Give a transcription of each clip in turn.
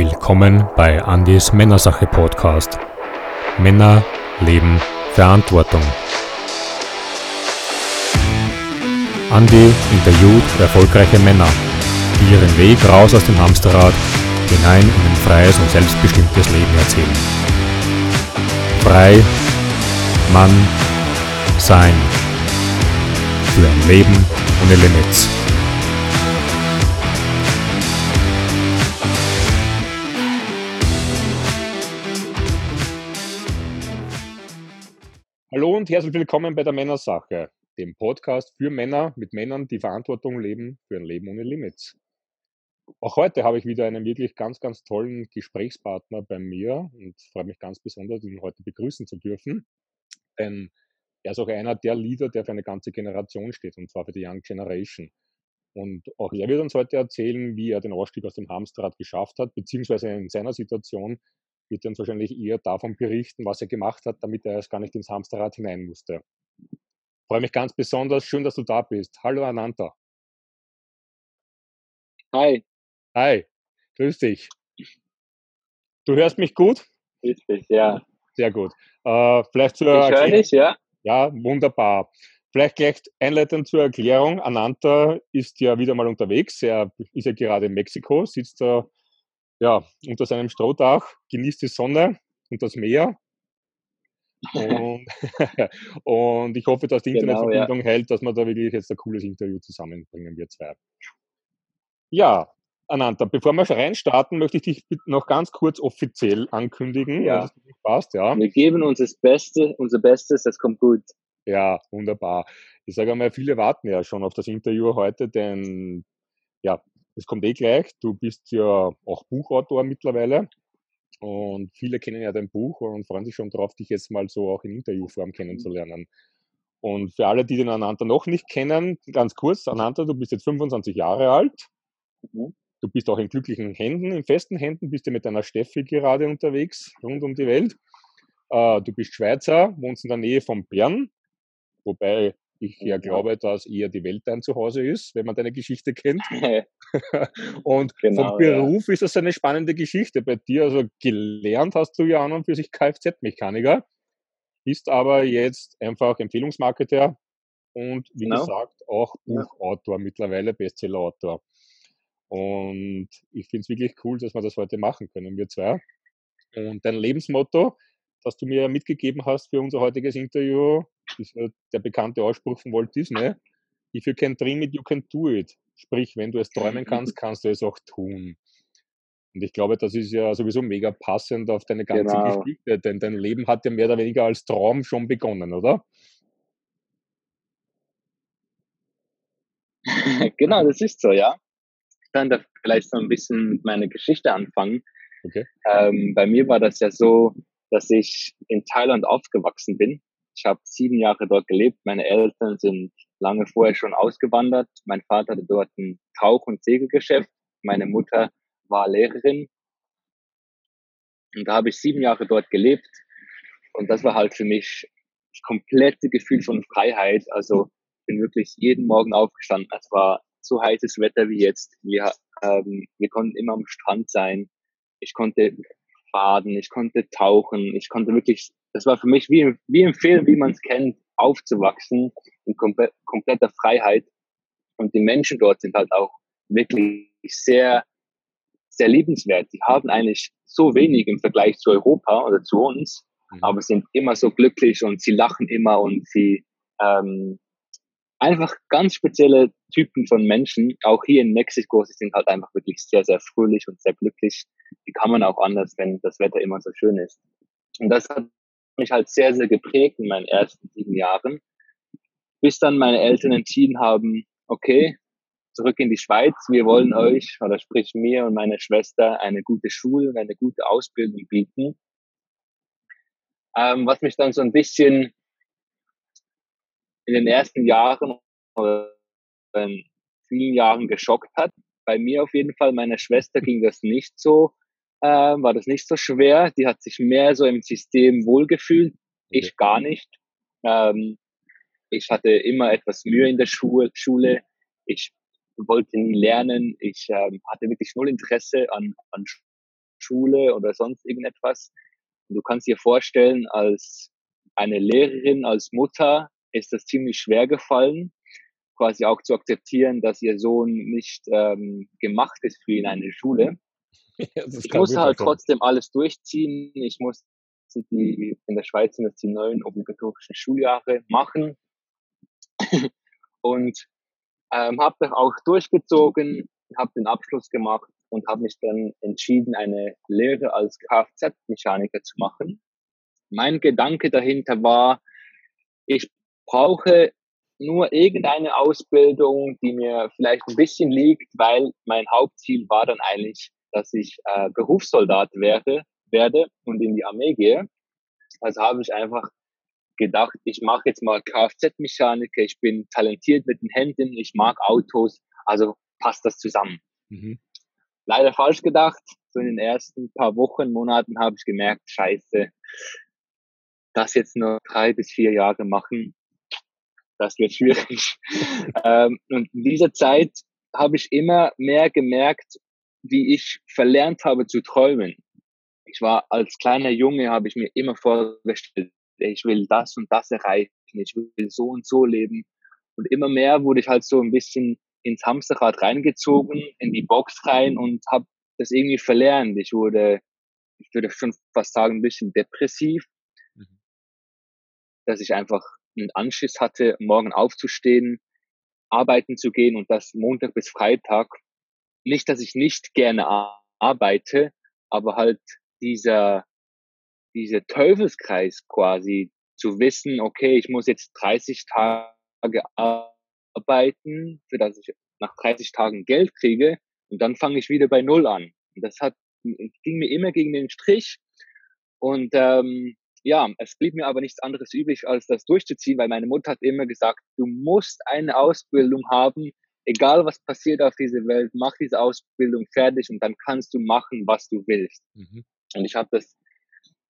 Willkommen bei Andys Männersache Podcast. Männer, Leben, Verantwortung. Andy interviewt erfolgreiche Männer, die ihren Weg raus aus dem Hamsterrad hinein in ein freies und selbstbestimmtes Leben erzählen. Frei, Mann, sein. Für ein Leben ohne Limits. Herzlich willkommen bei der Männersache, dem Podcast für Männer mit Männern, die Verantwortung leben für ein Leben ohne Limits. Auch heute habe ich wieder einen wirklich ganz, ganz tollen Gesprächspartner bei mir und freue mich ganz besonders, ihn heute begrüßen zu dürfen. Denn er ist auch einer der Leader, der für eine ganze Generation steht, und zwar für die Young Generation. Und auch er wird uns heute erzählen, wie er den Ausstieg aus dem Hamsterrad geschafft hat, beziehungsweise in seiner Situation wird uns wahrscheinlich eher davon berichten, was er gemacht hat, damit er erst gar nicht ins Hamsterrad hinein musste. Ich freue mich ganz besonders. Schön, dass du da bist. Hallo Ananta. Hi. Hi. Grüß dich. Du hörst mich gut? Grüß dich, ja. Sehr gut. Äh, vielleicht zur ich höre dich, ja. Ja, wunderbar. Vielleicht gleich einleitend zur Erklärung. Ananta ist ja wieder mal unterwegs. Er ist ja gerade in Mexiko, sitzt da ja, unter seinem Strohdach, genießt die Sonne und das Meer. Und, und ich hoffe, dass die genau, Internetverbindung ja. hält, dass wir da wirklich jetzt ein cooles Interview zusammenbringen, wir zwei. Ja, Ananta, bevor wir reinstarten, möchte ich dich noch ganz kurz offiziell ankündigen. Ja. Passt, ja. Wir geben uns das Beste, unser Bestes, das kommt gut. Ja, wunderbar. Ich sage einmal, viele warten ja schon auf das Interview heute, denn ja, es kommt eh gleich. Du bist ja auch Buchautor mittlerweile. Und viele kennen ja dein Buch und freuen sich schon darauf, dich jetzt mal so auch in Interviewform kennenzulernen. Und für alle, die den Ananta noch nicht kennen, ganz kurz, Ananta, du bist jetzt 25 Jahre alt. Mhm. Du bist auch in glücklichen Händen, in festen Händen, bist du mit deiner Steffi gerade unterwegs, rund um die Welt. Äh, du bist Schweizer, wohnst in der Nähe von Bern, wobei ich ja glaube, dass eher die Welt dein Zuhause ist, wenn man deine Geschichte kennt. und genau, vom Beruf ja. ist das eine spannende Geschichte bei dir. Also gelernt hast du ja an und für sich Kfz-Mechaniker, bist aber jetzt einfach Empfehlungsmarketer und wie genau. gesagt auch Buchautor, ja. mittlerweile Bestsellerautor. Und ich finde es wirklich cool, dass wir das heute machen können, wir zwei. Und dein Lebensmotto, das du mir mitgegeben hast für unser heutiges Interview, ist ja der bekannte Ausspruch von Walt Disney. If you can dream it, you can do it. Sprich, wenn du es träumen kannst, kannst du es auch tun. Und ich glaube, das ist ja sowieso mega passend auf deine ganze genau. Geschichte, denn dein Leben hat ja mehr oder weniger als Traum schon begonnen, oder? genau, das ist so, ja. Ich kann da vielleicht so ein bisschen mit meiner Geschichte anfangen. Okay. Ähm, bei mir war das ja so, dass ich in Thailand aufgewachsen bin. Ich habe sieben Jahre dort gelebt. Meine Eltern sind lange vorher schon ausgewandert. Mein Vater hatte dort ein Tauch- und Segelgeschäft. Meine Mutter war Lehrerin. Und da habe ich sieben Jahre dort gelebt. Und das war halt für mich das komplette Gefühl von Freiheit. Also bin wirklich jeden Morgen aufgestanden. Es war so heißes Wetter wie jetzt. Wir, ähm, wir konnten immer am Strand sein. Ich konnte baden, ich konnte tauchen, ich konnte wirklich, das war für mich wie, wie im Film, wie man es kennt, aufzuwachsen in komple kompletter Freiheit. Und die Menschen dort sind halt auch wirklich sehr, sehr liebenswert. Die haben eigentlich so wenig im Vergleich zu Europa oder zu uns, mhm. aber sind immer so glücklich und sie lachen immer und sie ähm, einfach ganz spezielle Typen von Menschen. Auch hier in Mexiko, sie sind halt einfach wirklich sehr, sehr fröhlich und sehr glücklich. Die kann man auch anders, wenn das Wetter immer so schön ist. Und das hat mich halt sehr, sehr geprägt in meinen ersten sieben Jahren. Bis dann meine Eltern entschieden haben, okay, zurück in die Schweiz. Wir wollen euch, oder sprich mir und meine Schwester, eine gute Schule, eine gute Ausbildung bieten. Ähm, was mich dann so ein bisschen in den ersten Jahren oder in vielen Jahren geschockt hat. Bei mir auf jeden Fall, meiner Schwester ging das nicht so, äh, war das nicht so schwer. Die hat sich mehr so im System wohlgefühlt, ich gar nicht. Ähm, ich hatte immer etwas Mühe in der Schule. Schule. Ich wollte nie lernen. Ich ähm, hatte wirklich null Interesse an, an Schule oder sonst irgendetwas. Und du kannst dir vorstellen, als eine Lehrerin, als Mutter ist das ziemlich schwer gefallen, quasi auch zu akzeptieren, dass ihr Sohn nicht ähm, gemacht ist für ihn eine Schule. Ich musste halt trotzdem alles durchziehen. Ich musste die, in der Schweiz sind das die neuen obligatorischen Schuljahre machen. und ähm, habe das auch durchgezogen, habe den Abschluss gemacht und habe mich dann entschieden, eine Lehre als Kfz-Mechaniker zu machen. Mein Gedanke dahinter war, ich brauche nur irgendeine Ausbildung, die mir vielleicht ein bisschen liegt, weil mein Hauptziel war dann eigentlich, dass ich äh, Berufssoldat werde, werde und in die Armee gehe. Also habe ich einfach gedacht, ich mache jetzt mal Kfz-Mechaniker, ich bin talentiert mit den Händen, ich mag Autos, also passt das zusammen. Mhm. Leider falsch gedacht. So in den ersten paar Wochen, Monaten habe ich gemerkt, scheiße, das jetzt nur drei bis vier Jahre machen, das wird schwierig. ähm, und in dieser Zeit habe ich immer mehr gemerkt, wie ich verlernt habe zu träumen. Ich war als kleiner Junge, habe ich mir immer vorgestellt, ich will das und das erreichen, ich will so und so leben. Und immer mehr wurde ich halt so ein bisschen ins Hamsterrad reingezogen, in die Box rein und habe das irgendwie verlernt. Ich wurde, ich würde schon fast sagen, ein bisschen depressiv, mhm. dass ich einfach einen Anschiss hatte, morgen aufzustehen, arbeiten zu gehen und das Montag bis Freitag. Nicht, dass ich nicht gerne arbeite, aber halt dieser, dieser Teufelskreis quasi zu wissen, okay, ich muss jetzt 30 Tage arbeiten, für das ich nach 30 Tagen Geld kriege und dann fange ich wieder bei Null an. Und das hat, ging mir immer gegen den Strich und ähm, ja, es blieb mir aber nichts anderes übrig, als das durchzuziehen, weil meine Mutter hat immer gesagt, du musst eine Ausbildung haben, egal was passiert auf dieser Welt, mach diese Ausbildung fertig und dann kannst du machen, was du willst. Mhm. Und ich habe das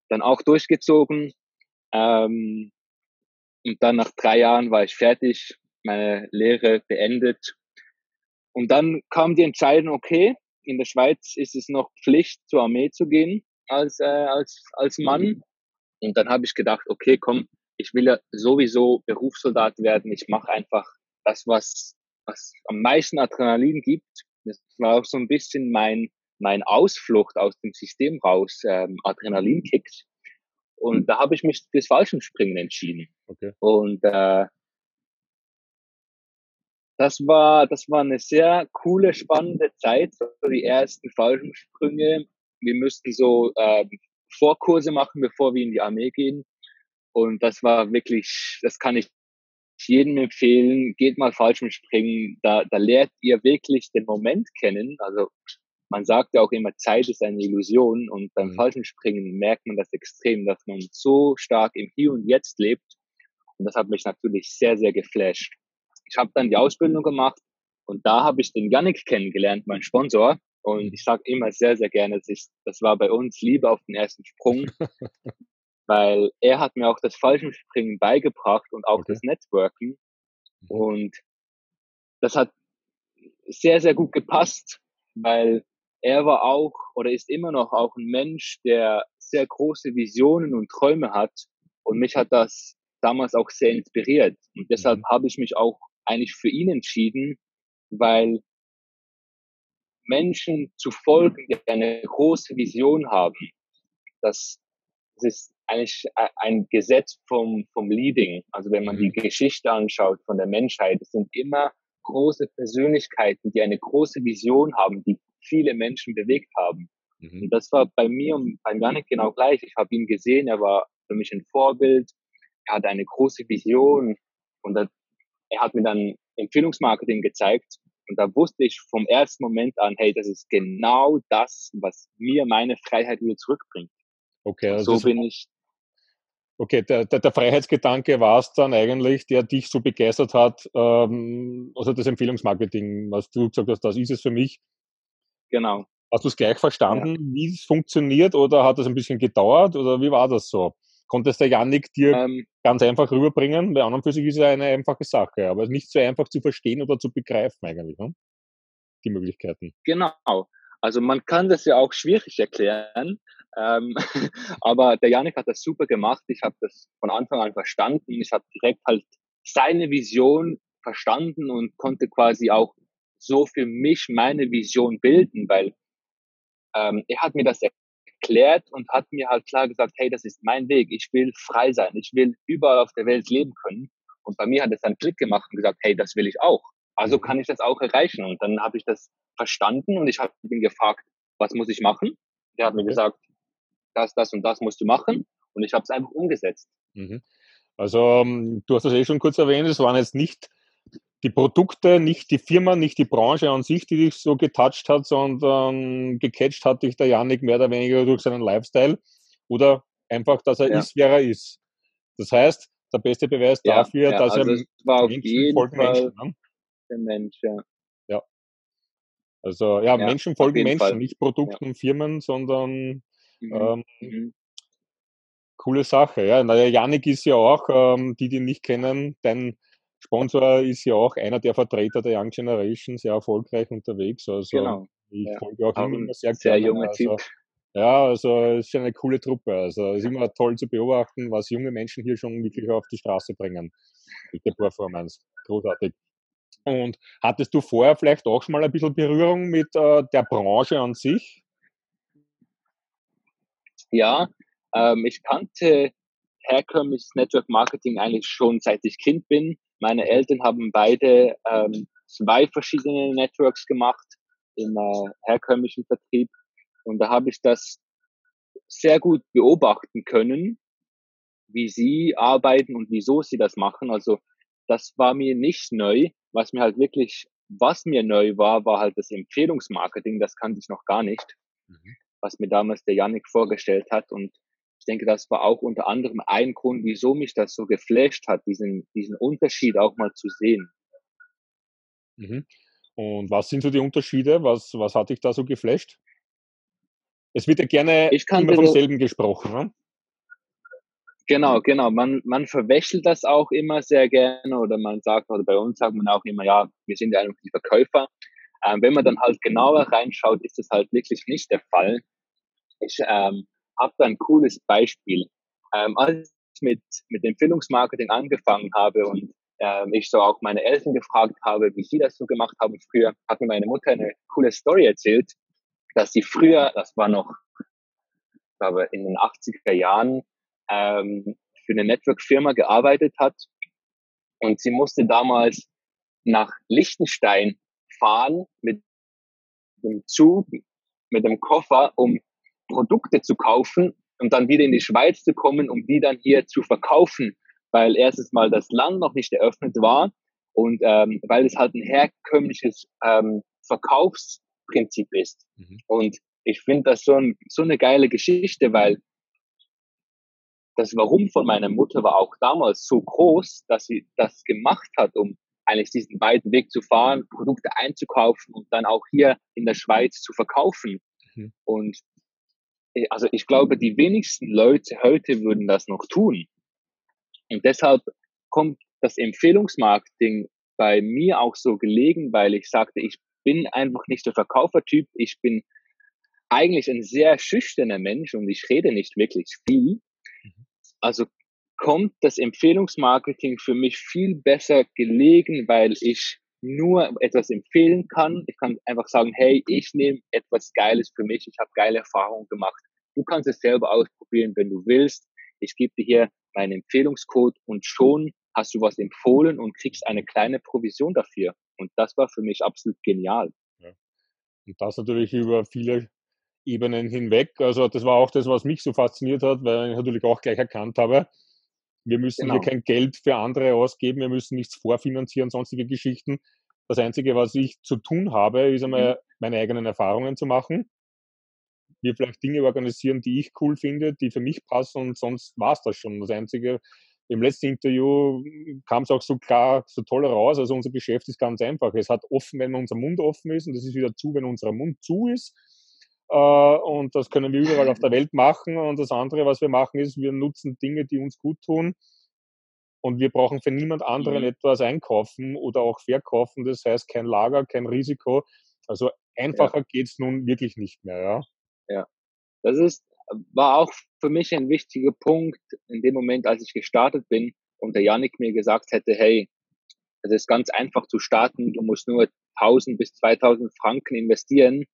dann auch durchgezogen. Ähm, und dann nach drei Jahren war ich fertig, meine Lehre beendet. Und dann kam die Entscheidung, okay, in der Schweiz ist es noch Pflicht, zur Armee zu gehen als, äh, als, als Mann. Und dann habe ich gedacht, okay, komm, ich will ja sowieso Berufssoldat werden. Ich mache einfach das, was, was am meisten Adrenalin gibt. Das war auch so ein bisschen mein, mein Ausflucht aus dem System raus, ähm, Adrenalinkicks. Und da habe ich mich fürs Fallschirmspringen entschieden. Okay. Und äh, das war, das war eine sehr coole, spannende Zeit, so die ersten Fallschirmsprünge. Wir mussten so ähm, Vorkurse machen, bevor wir in die Armee gehen. Und das war wirklich, das kann ich jedem empfehlen. Geht mal Fallschirmspringen. Da, da lernt ihr wirklich den Moment kennen. Also man sagt ja auch immer, Zeit ist eine Illusion. Und beim mhm. Fallschirmspringen merkt man das extrem, dass man so stark im Hier und Jetzt lebt. Und das hat mich natürlich sehr, sehr geflasht. Ich habe dann die Ausbildung gemacht und da habe ich den Yannick kennengelernt, mein Sponsor. Und ich sage immer sehr, sehr gerne, das war bei uns Liebe auf den ersten Sprung, weil er hat mir auch das Fallschirmspringen beigebracht und auch okay. das Networken. Mhm. Und das hat sehr, sehr gut gepasst, weil er war auch oder ist immer noch auch ein Mensch, der sehr große Visionen und Träume hat. Und mich hat das damals auch sehr inspiriert. Und deshalb mhm. habe ich mich auch eigentlich für ihn entschieden, weil Menschen zu folgen, die eine große Vision haben, das, das ist eigentlich ein Gesetz vom, vom Leading. Also wenn man die mhm. Geschichte anschaut von der Menschheit, es sind immer große Persönlichkeiten, die eine große Vision haben, die viele Menschen bewegt haben. Mhm. Und das war bei mir und beim Janik genau gleich. Ich habe ihn gesehen, er war für mich ein Vorbild, er hatte eine große Vision und er hat mir dann Empfehlungsmarketing gezeigt und da wusste ich vom ersten Moment an, hey, das ist genau das, was mir meine Freiheit wieder zurückbringt. Okay, also so bin ich. Okay, der, der, der Freiheitsgedanke war es dann eigentlich, der dich so begeistert hat, ähm, also das Empfehlungsmarketing, was du gesagt hast, das ist es für mich. Genau. Hast du es gleich verstanden, ja. wie es funktioniert oder hat das ein bisschen gedauert oder wie war das so? konntest der Janik dir ähm, ganz einfach rüberbringen, weil an und für sich ist ja eine einfache Sache, aber nicht so einfach zu verstehen oder zu begreifen eigentlich, ne? die Möglichkeiten. Genau. Also man kann das ja auch schwierig erklären, ähm, aber der Janik hat das super gemacht. Ich habe das von Anfang an verstanden. Ich habe direkt halt seine Vision verstanden und konnte quasi auch so für mich meine Vision bilden, weil ähm, er hat mir das erklärt und hat mir halt klar gesagt, hey, das ist mein Weg. Ich will frei sein. Ich will überall auf der Welt leben können. Und bei mir hat es dann Klick gemacht und gesagt, hey, das will ich auch. Also kann ich das auch erreichen. Und dann habe ich das verstanden und ich habe ihn gefragt, was muss ich machen? Der hat mir gesagt, das, das und das musst du machen. Und ich habe es einfach umgesetzt. Mhm. Also ähm, du hast das eh schon kurz erwähnt, es waren jetzt nicht die Produkte, nicht die Firma, nicht die Branche an sich, die dich so getoucht hat, sondern gecatcht hat dich der Janik mehr oder weniger durch seinen Lifestyle oder einfach, dass er ja. ist, wer er ist. Das heißt, der beste Beweis ja, dafür, ja, dass also er war auf Menschen jeden folgen Fall Menschen. Ne? Der Mensch, ja. ja. Also ja, Menschen folgen Menschen, Fall. nicht Produkten und Firmen, sondern mhm. Ähm, mhm. coole Sache. Ja, na, der Janik ist ja auch, ähm, die, die ihn nicht kennen, dein Sponsor ist ja auch einer der Vertreter der Young Generation, sehr erfolgreich unterwegs. Also genau. ich ja. folge auch ihm immer sehr, sehr gerne. Also, ja, also es ist eine coole Truppe. Also es ist immer toll zu beobachten, was junge Menschen hier schon wirklich auf die Straße bringen mit der Performance. Großartig. Und hattest du vorher vielleicht auch schon mal ein bisschen Berührung mit äh, der Branche an sich? Ja, ähm, ich kannte herkömmliches Network Marketing eigentlich schon seit ich Kind bin. Meine Eltern haben beide ähm, zwei verschiedene Networks gemacht im äh, herkömmlichen Vertrieb. Und da habe ich das sehr gut beobachten können, wie sie arbeiten und wieso sie das machen. Also das war mir nicht neu. Was mir halt wirklich, was mir neu war, war halt das Empfehlungsmarketing. Das kannte ich noch gar nicht, mhm. Was mir damals der Yannick vorgestellt hat. Und ich denke, das war auch unter anderem ein Grund, wieso mich das so geflasht hat, diesen, diesen Unterschied auch mal zu sehen. Mhm. Und was sind so die Unterschiede? Was, was hat dich da so geflasht? Es wird ja gerne immer vom selben gesprochen. Ne? Genau, genau. Man, man verwechselt das auch immer sehr gerne oder man sagt, oder bei uns sagt man auch immer, ja, wir sind ja einfach die Verkäufer. Ähm, wenn man dann halt genauer reinschaut, ist das halt wirklich nicht der Fall. Ich ähm, habe da ein cooles Beispiel. Ähm, als ich mit, mit Empfehlungsmarketing angefangen habe und ähm, ich so auch meine Eltern gefragt habe, wie sie das so gemacht haben früher, hat mir meine Mutter eine coole Story erzählt, dass sie früher, das war noch, ich glaube, in den 80er Jahren, ähm, für eine Network-Firma gearbeitet hat und sie musste damals nach Liechtenstein fahren mit dem Zug, mit dem Koffer, um Produkte zu kaufen und dann wieder in die Schweiz zu kommen, um die dann hier zu verkaufen, weil erstens mal das Land noch nicht eröffnet war und ähm, weil es halt ein herkömmliches ähm, Verkaufsprinzip ist. Mhm. Und ich finde das so, ein, so eine geile Geschichte, weil das Warum von meiner Mutter war auch damals so groß, dass sie das gemacht hat, um eigentlich diesen weiten Weg zu fahren, Produkte einzukaufen und dann auch hier in der Schweiz zu verkaufen. Mhm. Und äh, also ich glaube, die wenigsten Leute heute würden das noch tun. Und deshalb kommt das Empfehlungsmarketing bei mir auch so gelegen, weil ich sagte, ich bin einfach nicht der Verkaufertyp. Ich bin eigentlich ein sehr schüchterner Mensch und ich rede nicht wirklich viel. Mhm. Also kommt das Empfehlungsmarketing für mich viel besser gelegen, weil ich nur etwas empfehlen kann. Ich kann einfach sagen, hey, ich nehme etwas Geiles für mich, ich habe geile Erfahrungen gemacht. Du kannst es selber ausprobieren, wenn du willst. Ich gebe dir hier meinen Empfehlungscode und schon hast du was empfohlen und kriegst eine kleine Provision dafür. Und das war für mich absolut genial. Ja. Und das natürlich über viele Ebenen hinweg. Also das war auch das, was mich so fasziniert hat, weil ich natürlich auch gleich erkannt habe, wir müssen genau. hier kein Geld für andere ausgeben, wir müssen nichts vorfinanzieren, sonstige Geschichten. Das Einzige, was ich zu tun habe, ist einmal mhm. meine eigenen Erfahrungen zu machen. Mir vielleicht Dinge organisieren, die ich cool finde, die für mich passen und sonst war es das schon. Das Einzige, im letzten Interview kam es auch so klar, so toll raus. Also unser Geschäft ist ganz einfach. Es hat offen, wenn unser Mund offen ist und es ist wieder zu, wenn unser Mund zu ist. Äh, und das können wir überall auf der Welt machen. Und das andere, was wir machen, ist, wir nutzen Dinge, die uns gut tun. Und wir brauchen für niemand anderen mhm. etwas einkaufen oder auch verkaufen. Das heißt, kein Lager, kein Risiko. Also einfacher ja. geht's nun wirklich nicht mehr, ja. Ja. Das ist, war auch für mich ein wichtiger Punkt in dem Moment, als ich gestartet bin und der Janik mir gesagt hätte, hey, es ist ganz einfach zu starten, du musst nur 1000 bis 2000 Franken investieren,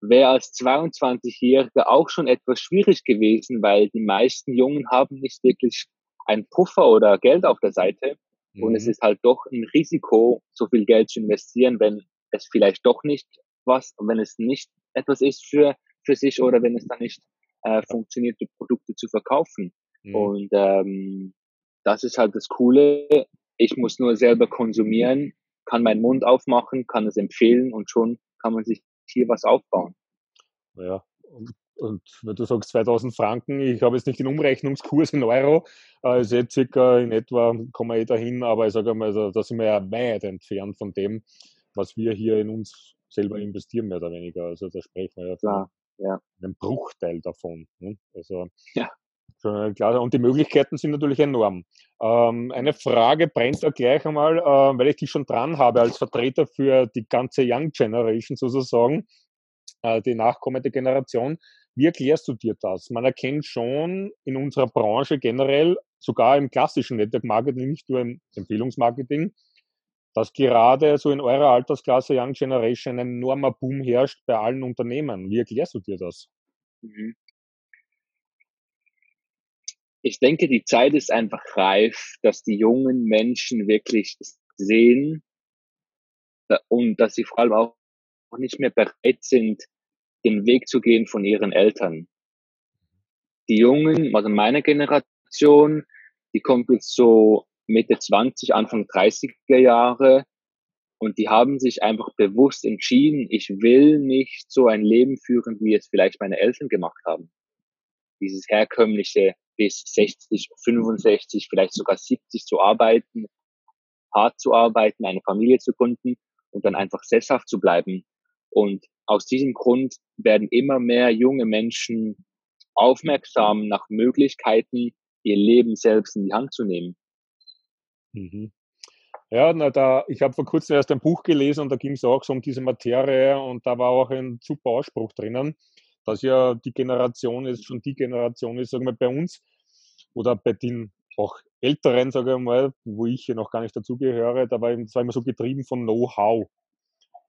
wäre als 22-Jähriger auch schon etwas schwierig gewesen, weil die meisten Jungen haben nicht wirklich ein Puffer oder Geld auf der Seite. Mhm. Und es mhm. ist halt doch ein Risiko, so viel Geld zu investieren, wenn es vielleicht doch nicht was, wenn es nicht etwas ist für, für sich oder wenn es dann nicht äh, funktioniert, die Produkte zu verkaufen. Mhm. Und ähm, das ist halt das Coole. Ich muss nur selber konsumieren, kann meinen Mund aufmachen, kann es empfehlen und schon kann man sich hier was aufbauen. Ja, und, und wenn du sagst 2000 Franken, ich habe jetzt nicht den Umrechnungskurs in Euro, also jetzt circa in etwa kommen wir eh dahin, aber ich sage mal, also, da sind wir ja weit entfernt von dem, was wir hier in uns selber investieren, mehr oder weniger. Also da sprechen wir ja von Klar, ja. einem Bruchteil davon. Ne? Also ja. Klar, und die Möglichkeiten sind natürlich enorm. Ähm, eine Frage brennt da gleich einmal, äh, weil ich dich schon dran habe als Vertreter für die ganze Young Generation sozusagen, äh, die nachkommende Generation. Wie erklärst du dir das? Man erkennt schon in unserer Branche generell, sogar im klassischen Network Marketing, nicht nur im Empfehlungsmarketing, dass gerade so in eurer Altersklasse Young Generation ein enormer Boom herrscht bei allen Unternehmen. Wie erklärst du dir das? Mhm ich denke, die Zeit ist einfach reif, dass die jungen Menschen wirklich sehen äh, und dass sie vor allem auch nicht mehr bereit sind, den Weg zu gehen von ihren Eltern. Die Jungen, also meine Generation, die kommt jetzt so Mitte 20, Anfang 30er Jahre und die haben sich einfach bewusst entschieden, ich will nicht so ein Leben führen, wie es vielleicht meine Eltern gemacht haben. Dieses herkömmliche bis 60, 65, vielleicht sogar 70 zu arbeiten, hart zu arbeiten, eine Familie zu gründen und dann einfach sesshaft zu bleiben. Und aus diesem Grund werden immer mehr junge Menschen aufmerksam nach Möglichkeiten, ihr Leben selbst in die Hand zu nehmen. Mhm. Ja, na, da, ich habe vor kurzem erst ein Buch gelesen und da ging es auch so um diese Materie und da war auch ein super Ausspruch drinnen dass ja die Generation ist schon die Generation ist, sagen wir bei uns oder bei den auch Älteren, sage ich mal, wo ich hier noch gar nicht dazugehöre, da war, das war immer so getrieben von Know-how.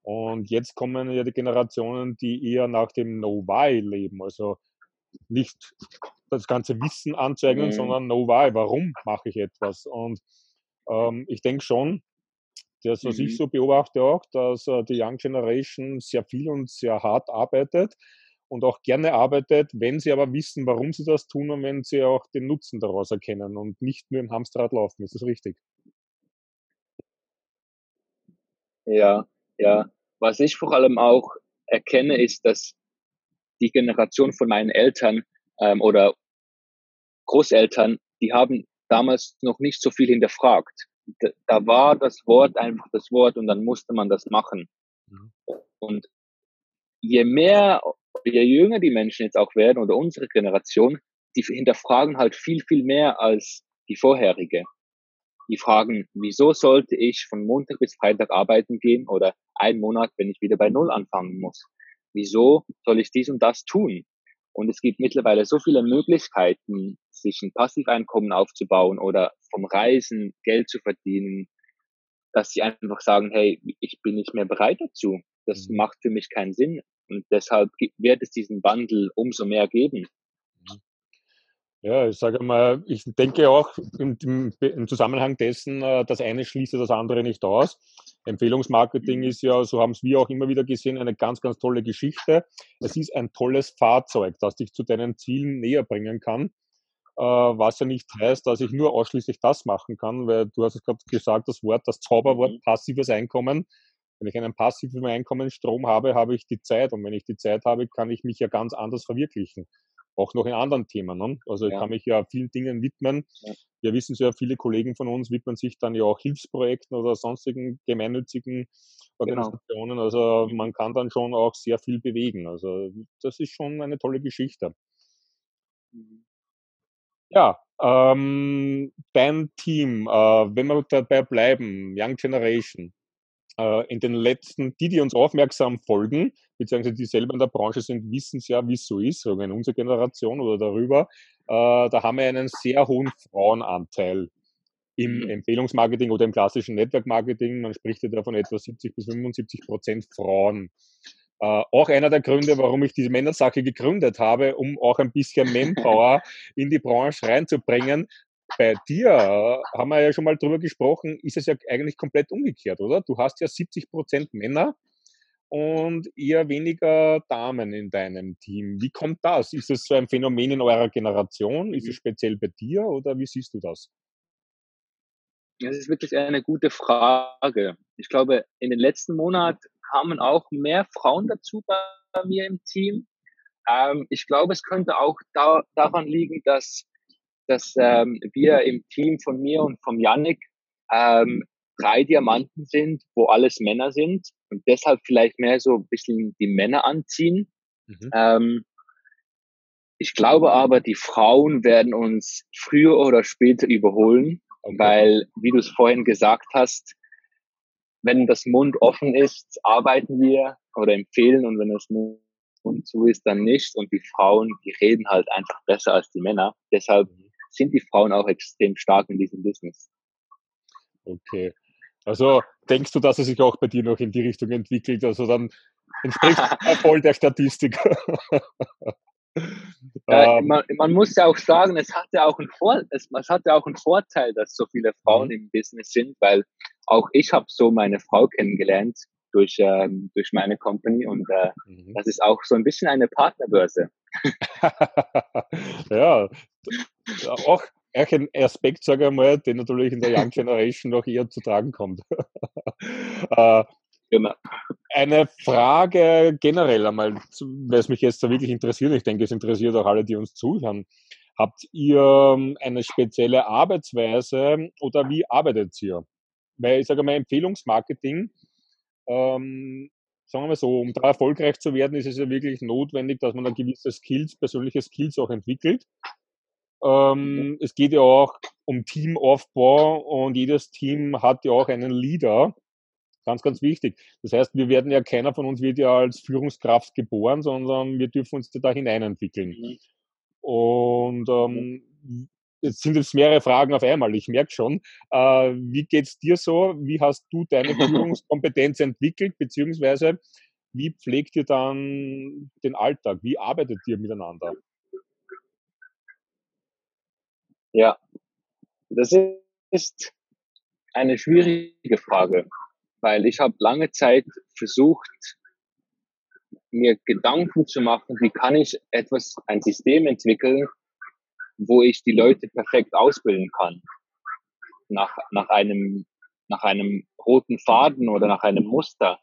Und jetzt kommen ja die Generationen, die eher nach dem Know-why leben, also nicht das ganze Wissen anzeigen, mhm. sondern Know-why, warum mache ich etwas? Und ähm, ich denke schon, das, was mhm. ich so beobachte auch, dass äh, die Young Generation sehr viel und sehr hart arbeitet, und auch gerne arbeitet, wenn sie aber wissen, warum sie das tun und wenn sie auch den Nutzen daraus erkennen und nicht nur im Hamsterrad laufen. Ist das richtig? Ja, ja. Was ich vor allem auch erkenne, ist, dass die Generation von meinen Eltern ähm, oder Großeltern, die haben damals noch nicht so viel hinterfragt. Da, war das Wort einfach das Wort und dann musste man das machen. Mhm. Und je mehr je jünger die Menschen jetzt auch werden oder unsere Generation, die hinterfragen halt viel, viel mehr als die vorherige. Die fragen, wieso sollte ich von Montag bis Freitag arbeiten gehen oder einen Monat, wenn ich wieder bei Null anfangen muss? Wieso soll ich dies und das tun? Und es gibt mittlerweile so viele Möglichkeiten, sich ein Passiveinkommen aufzubauen oder vom Reisen Geld zu verdienen, dass sie einfach sagen, hey, ich bin nicht mehr bereit dazu. Das mhm. macht für mich keinen Sinn. Und deshalb wird es diesen Wandel umso mehr geben. Ja, ich sage mal, ich denke auch im, im, Zusammenhang dessen, äh, das eine schließt das andere nicht aus. Empfehlungsmarketing mhm. ist ja, so haben es wir auch immer wieder gesehen, eine ganz, ganz tolle Geschichte. Es ist ein tolles Fahrzeug, das dich zu deinen Zielen näher bringen kann. Äh, was ja nicht heißt, dass ich nur ausschließlich das machen kann, weil du hast es gerade gesagt, das Wort, das Zauberwort mhm. passives Einkommen wenn ich einen passiven Einkommensstrom habe, habe ich die Zeit. Und wenn ich die Zeit habe, kann ich mich ja ganz anders verwirklichen. Auch noch in anderen Themen. Ne? Also ich kann mich ja vielen Dingen widmen. Ja. Wir wissen ja, viele Kollegen von uns widmen sich dann ja auch Hilfsprojekten oder sonstigen gemeinnützigen genau. Organisationen. Genau. Also man kann dann schon auch sehr viel bewegen. Also das ist schon eine tolle Geschichte. Mhm. Ja, ähm, dein Team, äh, wenn wir dabei bleiben, Young Generation, in den letzten, die, die uns aufmerksam folgen, beziehungsweise die selber in der Branche sind, wissen es ja, wie es so ist, sagen in unserer Generation oder darüber. Äh, da haben wir einen sehr hohen Frauenanteil im mhm. Empfehlungsmarketing oder im klassischen Network-Marketing. Man spricht ja davon etwa 70 bis 75 Prozent Frauen. Äh, auch einer der Gründe, warum ich diese Männersache gegründet habe, um auch ein bisschen Manpower in die Branche reinzubringen. Bei dir haben wir ja schon mal drüber gesprochen, ist es ja eigentlich komplett umgekehrt, oder? Du hast ja 70 Prozent Männer und eher weniger Damen in deinem Team. Wie kommt das? Ist es so ein Phänomen in eurer Generation? Ist es speziell bei dir oder wie siehst du das? Das ist wirklich eine gute Frage. Ich glaube, in den letzten Monaten kamen auch mehr Frauen dazu bei mir im Team. Ähm, ich glaube, es könnte auch da, daran liegen, dass, dass ähm, wir im Team von mir und vom Yannick ähm, drei Diamanten sind, wo alles Männer sind und deshalb vielleicht mehr so ein bisschen die Männer anziehen. Mhm. Ähm, ich glaube aber, die Frauen werden uns früher oder später überholen Okay. Weil, wie du es vorhin gesagt hast, wenn das Mund offen ist, arbeiten wir oder empfehlen und wenn das Mund zu ist, dann nicht. Und die Frauen, die reden halt einfach besser als die Männer. Deshalb mhm. Sind die Frauen auch extrem stark in diesem Business. Okay. Also denkst du, dass es sich auch bei dir noch in die Richtung entwickelt? Also dann entspricht voll der Statistik. Ja, ähm, man, man, muss ja auch sagen, es hat ja auch einen Vor es, es hat ja auch einen Vorteil, dass so viele Frauen mhm. im Business sind, weil auch ich habe so meine Frau kennengelernt durch ähm, durch meine Company und äh, mhm. das ist auch so ein bisschen eine Partnerbörse. ja, auch auch ein Aspekt, sage ich mal, der natürlich in der Young Generation noch eher zu tragen kommt. äh, Genau. Eine Frage generell einmal, weil es mich jetzt da wirklich interessiert, ich denke, es interessiert auch alle, die uns zuhören. Habt ihr ähm, eine spezielle Arbeitsweise oder wie arbeitet ihr? Weil ich sage mal, Empfehlungsmarketing, ähm, sagen wir mal so, um da erfolgreich zu werden, ist es ja wirklich notwendig, dass man da gewisse Skills, persönliche Skills auch entwickelt. Ähm, es geht ja auch um Teamaufbau und jedes Team hat ja auch einen Leader. Ganz, ganz wichtig. Das heißt, wir werden ja, keiner von uns wird ja als Führungskraft geboren, sondern wir dürfen uns da hineinentwickeln. Mhm. Und ähm, jetzt sind jetzt mehrere Fragen auf einmal, ich merke schon. Äh, wie geht's dir so? Wie hast du deine Führungskompetenz entwickelt, beziehungsweise wie pflegt ihr dann den Alltag? Wie arbeitet ihr miteinander? Ja, das ist eine schwierige Frage weil ich habe lange Zeit versucht, mir Gedanken zu machen, wie kann ich etwas, ein System entwickeln, wo ich die Leute perfekt ausbilden kann. Nach, nach einem, nach einem roten Faden oder nach einem Muster.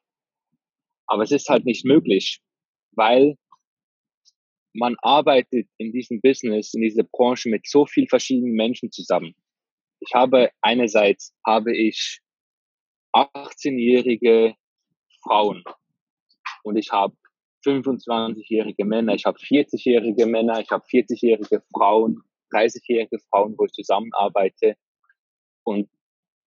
Aber es ist halt nicht möglich, weil man arbeitet in diesem Business, in dieser Branche mit so vielen verschiedenen Menschen zusammen. Ich habe einerseits habe ich 18-jährige Frauen und ich habe 25-jährige Männer, ich habe 40-jährige Männer, ich habe 40-jährige Frauen, 30-jährige Frauen, wo ich zusammenarbeite. Und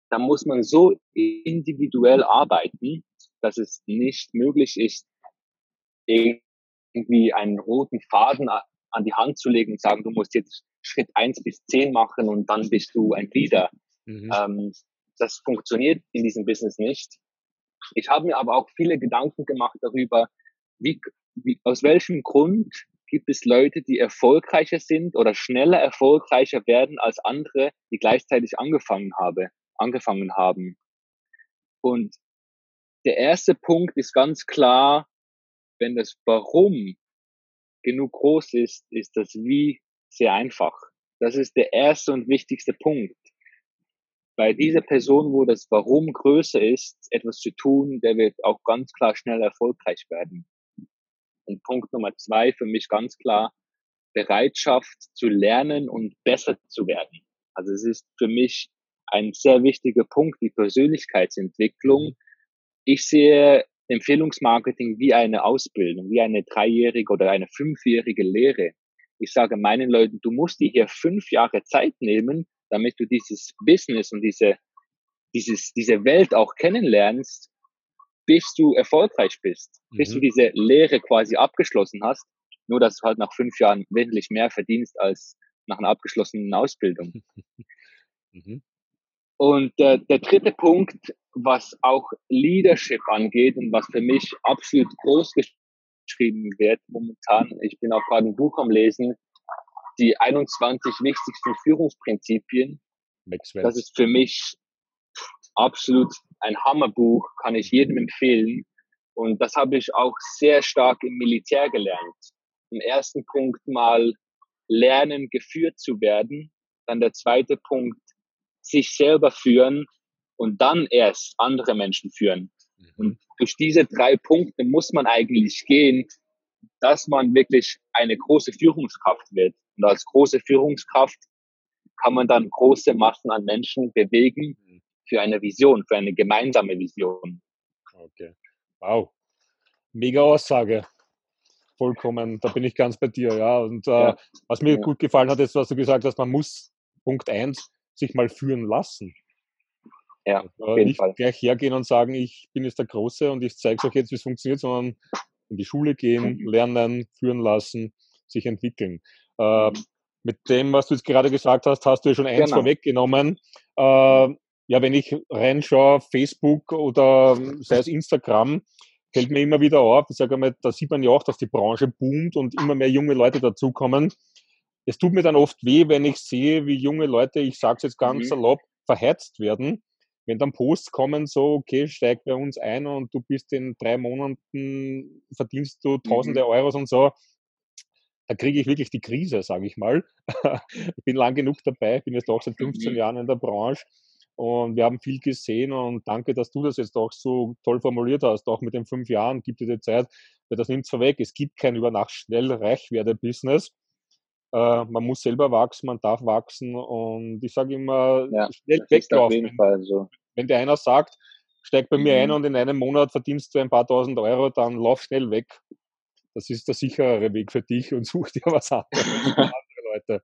da muss man so individuell arbeiten, dass es nicht möglich ist, irgendwie einen roten Faden an die Hand zu legen und sagen, du musst jetzt Schritt eins bis zehn machen und dann bist du ein Leader. Mhm. Ähm, das funktioniert in diesem Business nicht. Ich habe mir aber auch viele Gedanken gemacht darüber, wie, wie, aus welchem Grund gibt es Leute, die erfolgreicher sind oder schneller erfolgreicher werden als andere, die gleichzeitig angefangen habe, angefangen haben. Und der erste Punkt ist ganz klar, wenn das Warum genug groß ist, ist das Wie sehr einfach. Das ist der erste und wichtigste Punkt bei dieser Person, wo das Warum größer ist, etwas zu tun, der wird auch ganz klar schnell erfolgreich werden. Und Punkt Nummer zwei für mich ganz klar, Bereitschaft zu lernen und besser zu werden. Also es ist für mich ein sehr wichtiger Punkt, die Persönlichkeitsentwicklung. Ich sehe Empfehlungsmarketing wie eine Ausbildung, wie eine dreijährige oder eine fünfjährige Lehre. Ich sage meinen Leuten, du musst dir hier fünf Jahre Zeit nehmen, damit du dieses Business und diese, dieses, diese Welt auch kennenlernst bis du erfolgreich bist, mhm. bis du mhm. diese Lehre quasi abgeschlossen hast. Nur, dass du halt nach fünf Jahren wesentlich mehr verdienst als nach einer abgeschlossenen Ausbildung. mhm. Und äh, der dritte Punkt, was auch Leadership angeht und was für mich absolut groß geschrieben wird momentan, ich bin auch gerade ein Buch am Lesen, die 21 wichtigsten Führungsprinzipien. Maxwell. Das ist für mich absolut ein Hammerbuch, kann ich jedem empfehlen. Und das habe ich auch sehr stark im Militär gelernt. Im ersten Punkt mal lernen, geführt zu werden. Dann der zweite Punkt, sich selber führen und dann erst andere Menschen führen. Mhm. Und durch diese drei Punkte muss man eigentlich gehen, dass man wirklich eine große Führungskraft wird. Und als große Führungskraft kann man dann große Massen an Menschen bewegen. Für eine Vision, für eine gemeinsame Vision. Okay. Wow. Mega Aussage. Vollkommen, da bin ich ganz bei dir, ja. Und äh, ja. was mir ja. gut gefallen hat, ist, was du gesagt hast, man muss, Punkt eins, sich mal führen lassen. Ja, auf jeden nicht Fall. gleich hergehen und sagen, ich bin jetzt der Große und ich zeige euch jetzt, wie es funktioniert, sondern in die Schule gehen, mhm. lernen, führen lassen, sich entwickeln. Äh, mhm. mit dem, was du jetzt gerade gesagt hast, hast du ja schon eins genau. vorweggenommen. Äh, ja, wenn ich reinschaue, Facebook oder sei es Instagram, fällt mir immer wieder auf, ich sage mal, da sieht man ja auch, dass die Branche boomt und immer mehr junge Leute dazukommen. Es tut mir dann oft weh, wenn ich sehe, wie junge Leute, ich sage es jetzt ganz mhm. salopp, verhetzt werden wenn dann Posts kommen, so, okay, steig bei uns ein und du bist in drei Monaten, verdienst du tausende mhm. Euros und so, da kriege ich wirklich die Krise, sage ich mal. ich bin lang genug dabei, bin jetzt auch seit 15 mhm. Jahren in der Branche und wir haben viel gesehen und danke, dass du das jetzt auch so toll formuliert hast, auch mit den fünf Jahren, gibt dir die Zeit, weil das nimmt es vorweg, es gibt kein über Nacht schnell Reichwerde-Business. Äh, man muss selber wachsen, man darf wachsen und ich sage immer, ja, schnell weglaufen. So. Wenn dir einer sagt, steig bei mir mhm. ein und in einem Monat verdienst du ein paar tausend Euro, dann lauf schnell weg. Das ist der sicherere Weg für dich und such dir was anderes. andere Leute.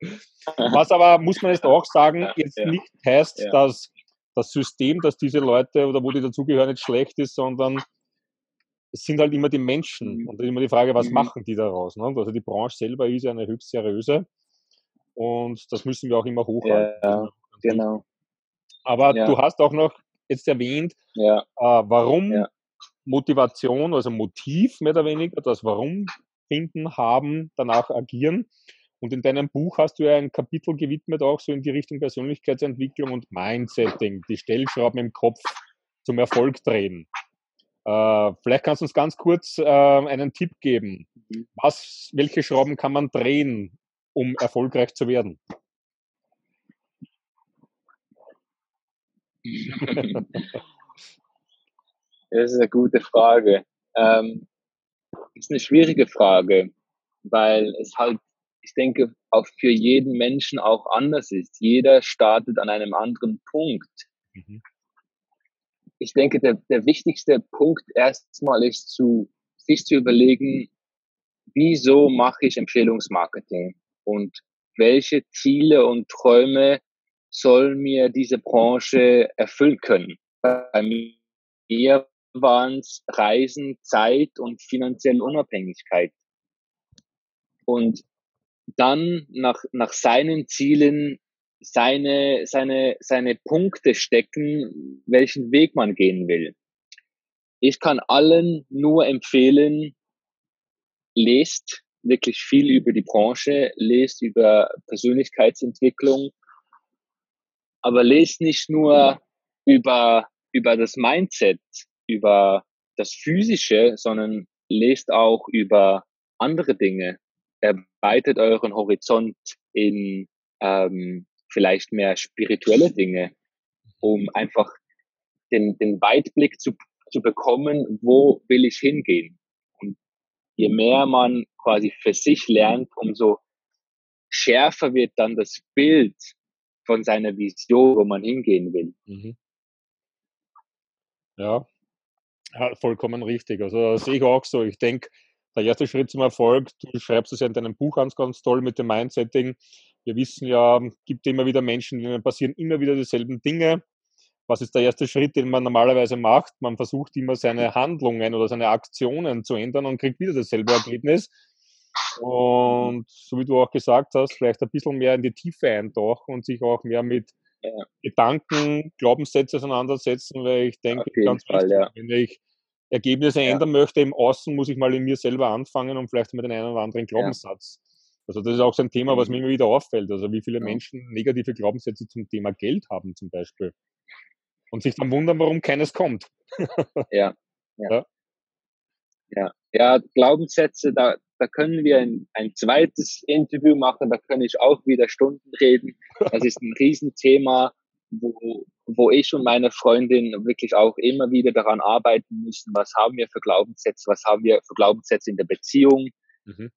Was aber, muss man jetzt auch sagen, jetzt ja. nicht heißt, ja. dass das System, dass diese Leute oder wo die dazugehören, nicht schlecht ist, sondern es sind halt immer die Menschen mhm. und immer die Frage, was mhm. machen die daraus? Ne? Also die Branche selber ist eine höchst seriöse und das müssen wir auch immer hochhalten. Ja, genau. Aber ja. du hast auch noch jetzt erwähnt, ja. äh, warum ja. Motivation, also Motiv mehr oder weniger, das Warum finden, haben, danach agieren. Und in deinem Buch hast du ja ein Kapitel gewidmet, auch so in die Richtung Persönlichkeitsentwicklung und Mindsetting, die Stellschrauben im Kopf zum Erfolg drehen. Äh, vielleicht kannst du uns ganz kurz äh, einen Tipp geben. Was, welche Schrauben kann man drehen, um erfolgreich zu werden? das ist eine gute Frage. Ähm, ist eine schwierige Frage, weil es halt, ich denke, auch für jeden Menschen auch anders ist. Jeder startet an einem anderen Punkt. Mhm. Ich denke, der, der wichtigste Punkt erstmal ist zu, sich zu überlegen, wieso mache ich Empfehlungsmarketing und welche Ziele und Träume soll mir diese Branche erfüllen können. Bei mir waren es Reisen, Zeit und finanzielle Unabhängigkeit. Und dann nach, nach seinen Zielen seine, seine, seine Punkte stecken, welchen Weg man gehen will. Ich kann allen nur empfehlen, lest wirklich viel über die Branche, lest über Persönlichkeitsentwicklung, aber lest nicht nur über, über das Mindset, über das Physische, sondern lest auch über andere Dinge. Erweitert euren Horizont in ähm, vielleicht mehr spirituelle Dinge, um einfach den, den Weitblick zu, zu bekommen, wo will ich hingehen. Und je mehr man quasi für sich lernt, umso schärfer wird dann das Bild von seiner Vision, wo man hingehen will. Mhm. Ja, vollkommen richtig. Also das sehe ich auch so. Ich denke, der erste Schritt zum Erfolg, du schreibst es ja in deinem Buch ganz, ganz toll mit dem Mindsetting. Wir wissen ja, gibt immer wieder Menschen, denen passieren immer wieder dieselben Dinge. was ist der erste Schritt, den man normalerweise macht? Man versucht immer seine Handlungen oder seine Aktionen zu ändern und kriegt wieder dasselbe Ergebnis. Und so wie du auch gesagt hast, vielleicht ein bisschen mehr in die Tiefe eintauchen und sich auch mehr mit ja. Gedanken, Glaubenssätze auseinandersetzen, weil ich denke, ganz Fall, wichtig, ja. wenn ich Ergebnisse ja. ändern möchte im Außen, muss ich mal in mir selber anfangen und vielleicht mit einem oder anderen Glaubenssatz. Also das ist auch so ein Thema, was mir mhm. immer wieder auffällt. Also wie viele Menschen negative Glaubenssätze zum Thema Geld haben zum Beispiel. Und sich dann wundern, warum keines kommt. ja. ja. Ja, ja, Glaubenssätze, da, da können wir ein, ein zweites Interview machen, da kann ich auch wieder Stunden reden. Das ist ein Riesenthema, wo, wo ich und meine Freundin wirklich auch immer wieder daran arbeiten müssen, was haben wir für Glaubenssätze, was haben wir für Glaubenssätze in der Beziehung, mhm.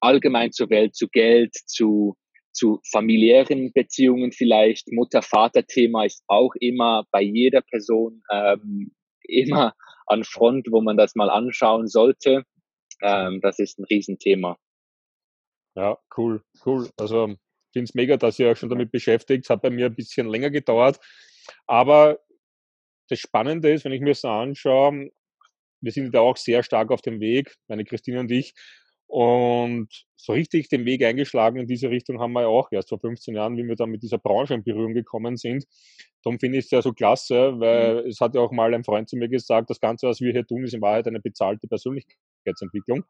allgemein zur Welt, zu Geld, zu, zu familiären Beziehungen vielleicht. Mutter-Vater-Thema ist auch immer bei jeder Person ähm, immer an Front, wo man das mal anschauen sollte. Ähm, das ist ein Riesenthema. Ja, cool, cool. Also finde es mega, dass ihr euch schon damit beschäftigt. Es hat bei mir ein bisschen länger gedauert. Aber das Spannende ist, wenn ich mir das anschaue, wir sind da auch sehr stark auf dem Weg, meine Christine und ich. Und so richtig den Weg eingeschlagen in diese Richtung haben wir ja auch erst vor 15 Jahren, wie wir dann mit dieser Branche in Berührung gekommen sind. Darum finde ich es ja so klasse, weil mhm. es hat ja auch mal ein Freund zu mir gesagt, das Ganze, was wir hier tun, ist in Wahrheit eine bezahlte Persönlichkeitsentwicklung.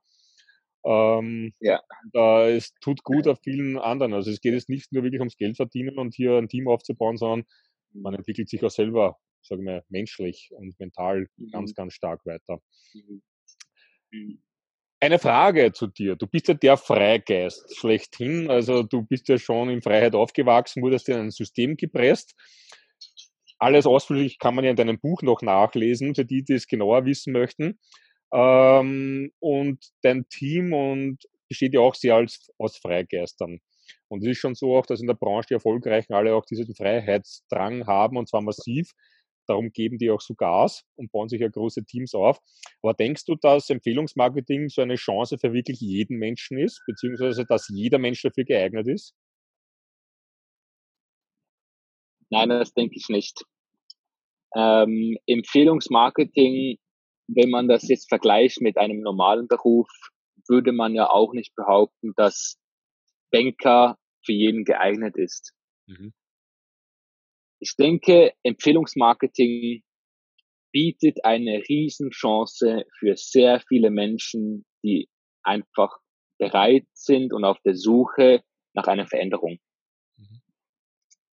Ähm, ja. Da, es tut gut auf vielen anderen. Also es geht jetzt nicht nur wirklich ums Geld verdienen und hier ein Team aufzubauen, sondern man entwickelt sich auch selber, sagen wir, menschlich und mental mhm. ganz, ganz stark weiter. Mhm. mhm. Eine Frage zu dir. Du bist ja der Freigeist schlechthin. Also du bist ja schon in Freiheit aufgewachsen, wurdest in ein System gepresst. Alles ausführlich kann man ja in deinem Buch noch nachlesen, für die, die es genauer wissen möchten. Ähm, und dein Team und besteht ja auch sehr als, aus Freigeistern. Und es ist schon so auch, dass in der Branche die Erfolgreichen alle auch diesen Freiheitsdrang haben und zwar massiv. Darum geben die auch so Gas und bauen sich ja große Teams auf. Aber denkst du, dass Empfehlungsmarketing so eine Chance für wirklich jeden Menschen ist, beziehungsweise dass jeder Mensch dafür geeignet ist? Nein, das denke ich nicht. Ähm, Empfehlungsmarketing, wenn man das jetzt vergleicht mit einem normalen Beruf, würde man ja auch nicht behaupten, dass Banker für jeden geeignet ist. Mhm. Ich denke, Empfehlungsmarketing bietet eine Riesenchance für sehr viele Menschen, die einfach bereit sind und auf der Suche nach einer Veränderung. Mhm.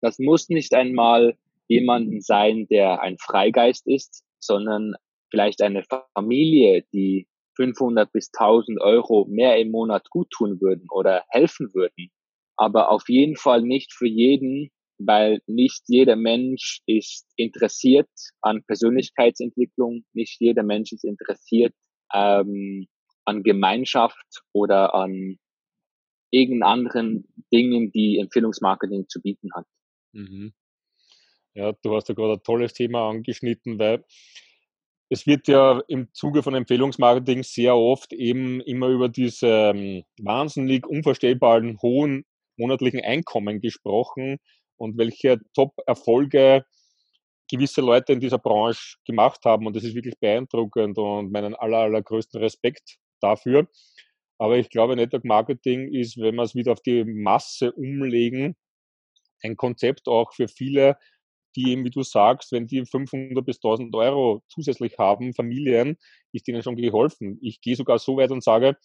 Das muss nicht einmal jemanden sein, der ein Freigeist ist, sondern vielleicht eine Familie, die 500 bis 1000 Euro mehr im Monat gut tun würden oder helfen würden. Aber auf jeden Fall nicht für jeden, weil nicht jeder Mensch ist interessiert an Persönlichkeitsentwicklung, nicht jeder Mensch ist interessiert ähm, an Gemeinschaft oder an irgendeinen anderen Dingen, die Empfehlungsmarketing zu bieten hat. Mhm. Ja, du hast ja gerade ein tolles Thema angeschnitten, weil es wird ja im Zuge von Empfehlungsmarketing sehr oft eben immer über diese ähm, wahnsinnig unvorstellbaren hohen monatlichen Einkommen gesprochen, und welche Top-Erfolge gewisse Leute in dieser Branche gemacht haben. Und das ist wirklich beeindruckend und meinen aller, allergrößten Respekt dafür. Aber ich glaube, Network Marketing ist, wenn wir es wieder auf die Masse umlegen, ein Konzept auch für viele, die eben, wie du sagst, wenn die 500 bis 1000 Euro zusätzlich haben, Familien, ist ihnen schon geholfen. Ich gehe sogar so weit und sage,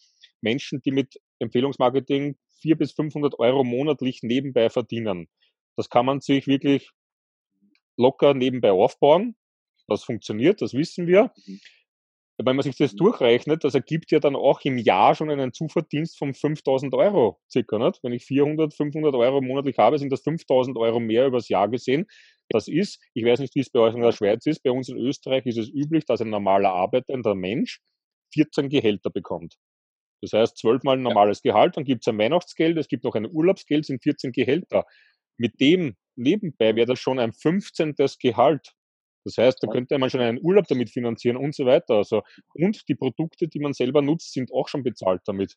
Menschen, die mit Empfehlungsmarketing 400 bis 500 Euro monatlich nebenbei verdienen, das kann man sich wirklich locker nebenbei aufbauen. Das funktioniert, das wissen wir. Mhm. Wenn man sich das mhm. durchrechnet, das ergibt ja dann auch im Jahr schon einen Zuverdienst von 5000 Euro circa. Nicht? Wenn ich 400, 500 Euro monatlich habe, sind das 5000 Euro mehr übers Jahr gesehen. Das ist, ich weiß nicht, wie es bei euch in der Schweiz ist, bei uns in Österreich ist es üblich, dass ein normaler arbeitender Mensch 14 Gehälter bekommt. Das heißt, zwölfmal ein normales Gehalt, dann gibt es ein Weihnachtsgeld, es gibt noch ein Urlaubsgeld, sind 14 Gehälter mit dem nebenbei wäre das schon ein 15. Gehalt. Das heißt, da könnte man schon einen Urlaub damit finanzieren und so weiter. Also, und die Produkte, die man selber nutzt, sind auch schon bezahlt damit.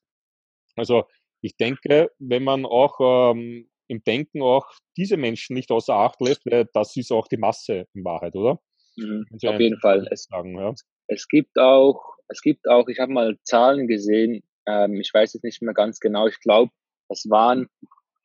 Also ich denke, wenn man auch ähm, im Denken auch diese Menschen nicht außer Acht lässt, weil das ist auch die Masse in Wahrheit, oder? Mhm, auf jeden Fall. Es, sagen, ja. es gibt auch, es gibt auch, ich habe mal Zahlen gesehen, ähm, ich weiß jetzt nicht mehr ganz genau, ich glaube, es waren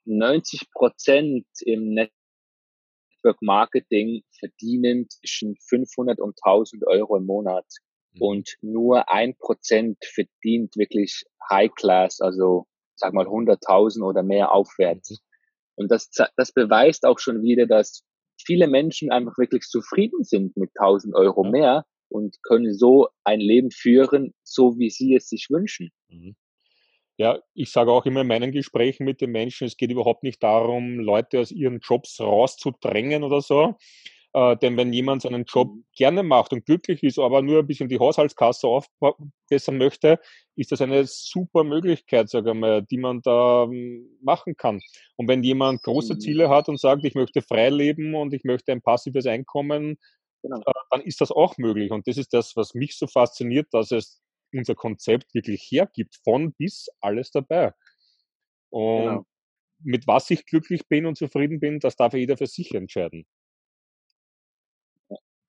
90 Prozent im Network Marketing verdienen zwischen 500 und 1000 Euro im Monat. Mhm. Und nur ein Prozent verdient wirklich High Class, also sag mal 100.000 oder mehr aufwärts. Und das, das beweist auch schon wieder, dass viele Menschen einfach wirklich zufrieden sind mit 1000 Euro mehr und können so ein Leben führen, so wie sie es sich wünschen. Mhm. Ja, ich sage auch immer in meinen Gesprächen mit den Menschen, es geht überhaupt nicht darum, Leute aus ihren Jobs rauszudrängen oder so. Äh, denn wenn jemand seinen Job mhm. gerne macht und glücklich ist, aber nur ein bisschen die Haushaltskasse aufbessern möchte, ist das eine super Möglichkeit, sage ich mal, die man da ähm, machen kann. Und wenn jemand große mhm. Ziele hat und sagt, ich möchte frei leben und ich möchte ein passives Einkommen, genau. äh, dann ist das auch möglich. Und das ist das, was mich so fasziniert, dass es unser Konzept wirklich hergibt, von bis alles dabei. Und genau. mit was ich glücklich bin und zufrieden bin, das darf jeder für sich entscheiden.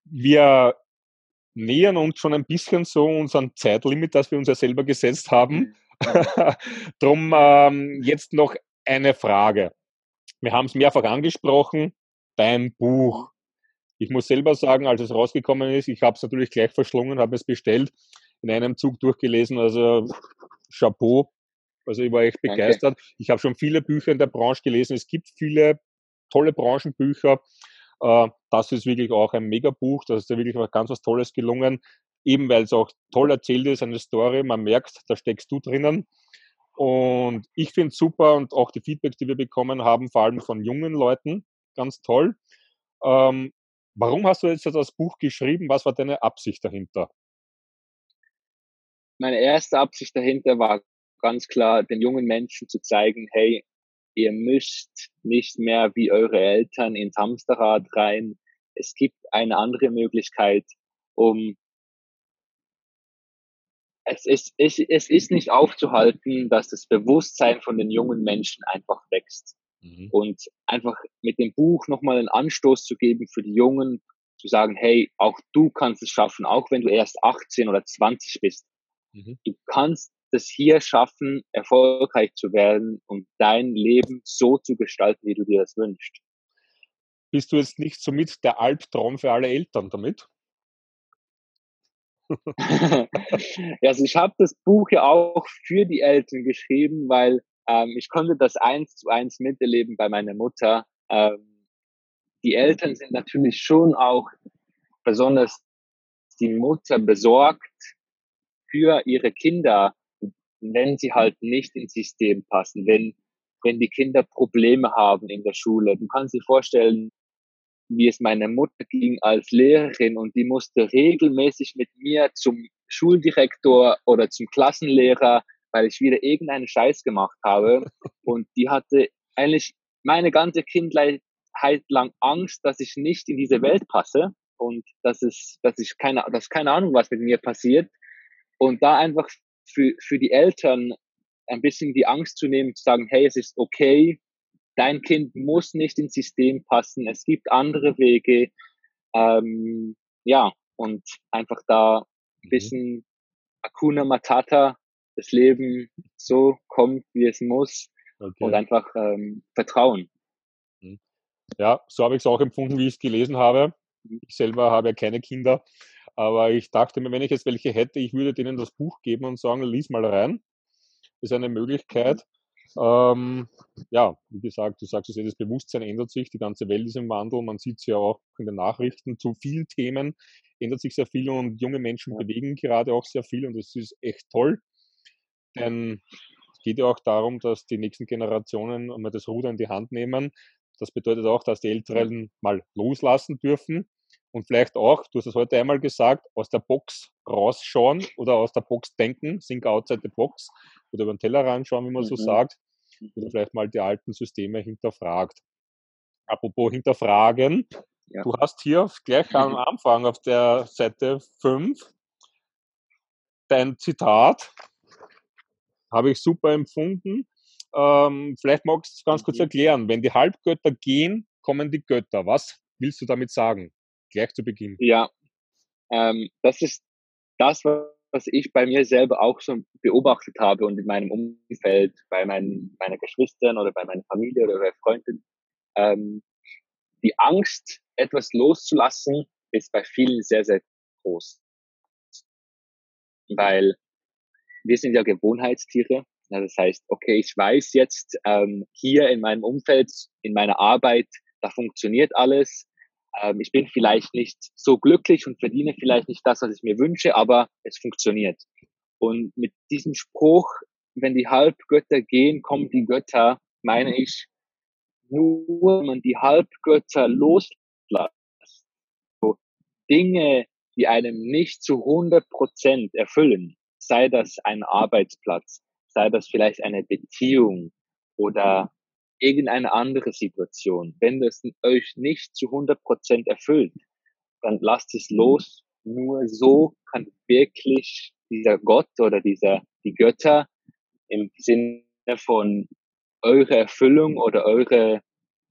Wir nähern uns schon ein bisschen so unserem Zeitlimit, das wir uns ja selber gesetzt haben. Mhm. Drum ähm, jetzt noch eine Frage. Wir haben es mehrfach angesprochen, dein Buch. Ich muss selber sagen, als es rausgekommen ist, ich habe es natürlich gleich verschlungen, habe es bestellt in einem Zug durchgelesen. Also Chapeau. Also ich war echt begeistert. Danke. Ich habe schon viele Bücher in der Branche gelesen. Es gibt viele tolle Branchenbücher. Äh, das ist wirklich auch ein Megabuch. Das ist ja wirklich ganz was Tolles gelungen. Eben weil es auch toll erzählt ist, eine Story. Man merkt, da steckst du drinnen. Und ich finde es super und auch die Feedbacks, die wir bekommen haben, vor allem von jungen Leuten, ganz toll. Ähm, warum hast du jetzt das Buch geschrieben? Was war deine Absicht dahinter? meine erste Absicht dahinter war ganz klar, den jungen Menschen zu zeigen, hey, ihr müsst nicht mehr wie eure Eltern ins Hamsterrad rein. Es gibt eine andere Möglichkeit, um es ist, es, es ist nicht aufzuhalten, dass das Bewusstsein von den jungen Menschen einfach wächst. Mhm. Und einfach mit dem Buch nochmal einen Anstoß zu geben für die Jungen, zu sagen, hey, auch du kannst es schaffen, auch wenn du erst 18 oder 20 bist. Mhm. Du kannst es hier schaffen, erfolgreich zu werden und dein Leben so zu gestalten, wie du dir das wünschst. Bist du jetzt nicht somit der Albtraum für alle Eltern damit? also ich habe das Buch ja auch für die Eltern geschrieben, weil ähm, ich konnte das eins zu eins miterleben bei meiner Mutter. Ähm, die Eltern sind natürlich schon auch besonders die Mutter besorgt, für ihre Kinder, wenn sie halt nicht ins System passen, wenn, wenn die Kinder Probleme haben in der Schule. Du kannst dir vorstellen, wie es meiner Mutter ging als Lehrerin und die musste regelmäßig mit mir zum Schuldirektor oder zum Klassenlehrer, weil ich wieder irgendeinen Scheiß gemacht habe. Und die hatte eigentlich meine ganze Kindheit lang Angst, dass ich nicht in diese Welt passe und dass es, dass ich keine, dass keine Ahnung, was mit mir passiert. Und da einfach für, für die Eltern ein bisschen die Angst zu nehmen, zu sagen, hey, es ist okay, dein Kind muss nicht ins System passen, es gibt andere Wege. Ähm, ja, und einfach da ein mhm. bisschen Akuna Matata, das Leben so kommt, wie es muss okay. und einfach ähm, Vertrauen. Mhm. Ja, so habe ich es auch empfunden, wie ich es gelesen habe. Mhm. Ich selber habe ja keine Kinder, aber ich dachte mir, wenn ich jetzt welche hätte, ich würde denen das Buch geben und sagen, lies mal rein. Das ist eine Möglichkeit. Ähm, ja, wie gesagt, du sagst es das Bewusstsein ändert sich, die ganze Welt ist im Wandel, man sieht es ja auch in den Nachrichten, zu vielen Themen ändert sich sehr viel und junge Menschen bewegen gerade auch sehr viel und das ist echt toll, denn es geht ja auch darum, dass die nächsten Generationen mal das Ruder in die Hand nehmen. Das bedeutet auch, dass die Älteren mal loslassen dürfen und vielleicht auch, du hast es heute einmal gesagt, aus der Box rausschauen oder aus der Box denken, think outside the box oder über den Teller reinschauen, wie man mhm. so sagt, oder vielleicht mal die alten Systeme hinterfragt. Apropos hinterfragen, ja. du hast hier gleich am mhm. Anfang auf der Seite 5 dein Zitat, habe ich super empfunden. Ähm, vielleicht magst du ganz kurz mhm. erklären, wenn die Halbgötter gehen, kommen die Götter. Was willst du damit sagen? Gleich zu Beginn. Ja, ähm, das ist das, was ich bei mir selber auch schon beobachtet habe und in meinem Umfeld, bei meinen, meiner Geschwistern oder bei meiner Familie oder bei Freunden. Ähm, die Angst, etwas loszulassen, ist bei vielen sehr, sehr groß. Weil wir sind ja Gewohnheitstiere. Das heißt, okay, ich weiß jetzt ähm, hier in meinem Umfeld, in meiner Arbeit, da funktioniert alles. Ähm, ich bin vielleicht nicht so glücklich und verdiene vielleicht nicht das, was ich mir wünsche, aber es funktioniert. Und mit diesem Spruch, wenn die Halbgötter gehen, kommen die Götter, meine ich, nur wenn man die Halbgötter loslässt, so Dinge, die einem nicht zu 100 Prozent erfüllen, sei das ein Arbeitsplatz, sei das vielleicht eine Beziehung oder irgendeine andere Situation. Wenn das euch nicht zu 100 Prozent erfüllt, dann lasst es los. Nur so kann wirklich dieser Gott oder dieser, die Götter im Sinne von eure Erfüllung oder eure,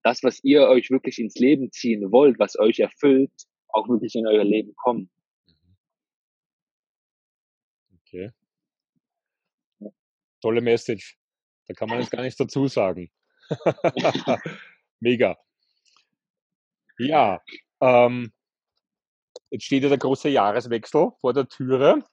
das, was ihr euch wirklich ins Leben ziehen wollt, was euch erfüllt, auch wirklich in euer Leben kommen. Okay. Tolle Message. Da kann man jetzt gar nichts dazu sagen. Mega. Ja, ähm, jetzt steht ja der große Jahreswechsel vor der Türe.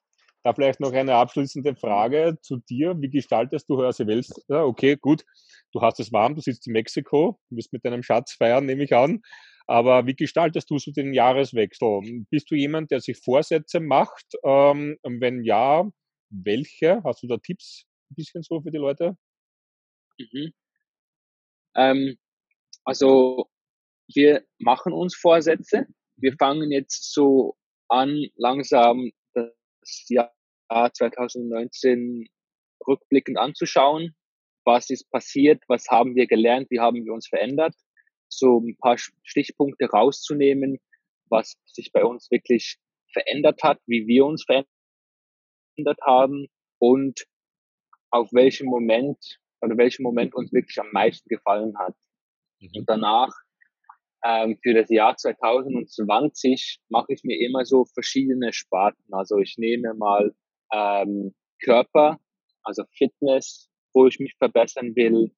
Da vielleicht noch eine abschließende Frage zu dir. Wie gestaltest du heuer Silvester? Okay, gut. Du hast es warm, du sitzt in Mexiko, du wirst mit deinem Schatz feiern, nehme ich an. Aber wie gestaltest du so den Jahreswechsel? Bist du jemand, der sich Vorsätze macht? Ähm, wenn ja, welche? Hast du da Tipps ein bisschen so für die Leute? Mhm. Ähm, also wir machen uns Vorsätze. Wir fangen jetzt so an, langsam das Jahr 2019 rückblickend anzuschauen. Was ist passiert? Was haben wir gelernt? Wie haben wir uns verändert? So ein paar Stichpunkte rauszunehmen, was sich bei uns wirklich verändert hat, wie wir uns verändert haben und auf welchem Moment oder welcher Moment uns wirklich am meisten gefallen hat. Mhm. Und danach ähm, für das Jahr 2020 mache ich mir immer so verschiedene Sparten. Also ich nehme mal ähm, Körper, also Fitness, wo ich mich verbessern will,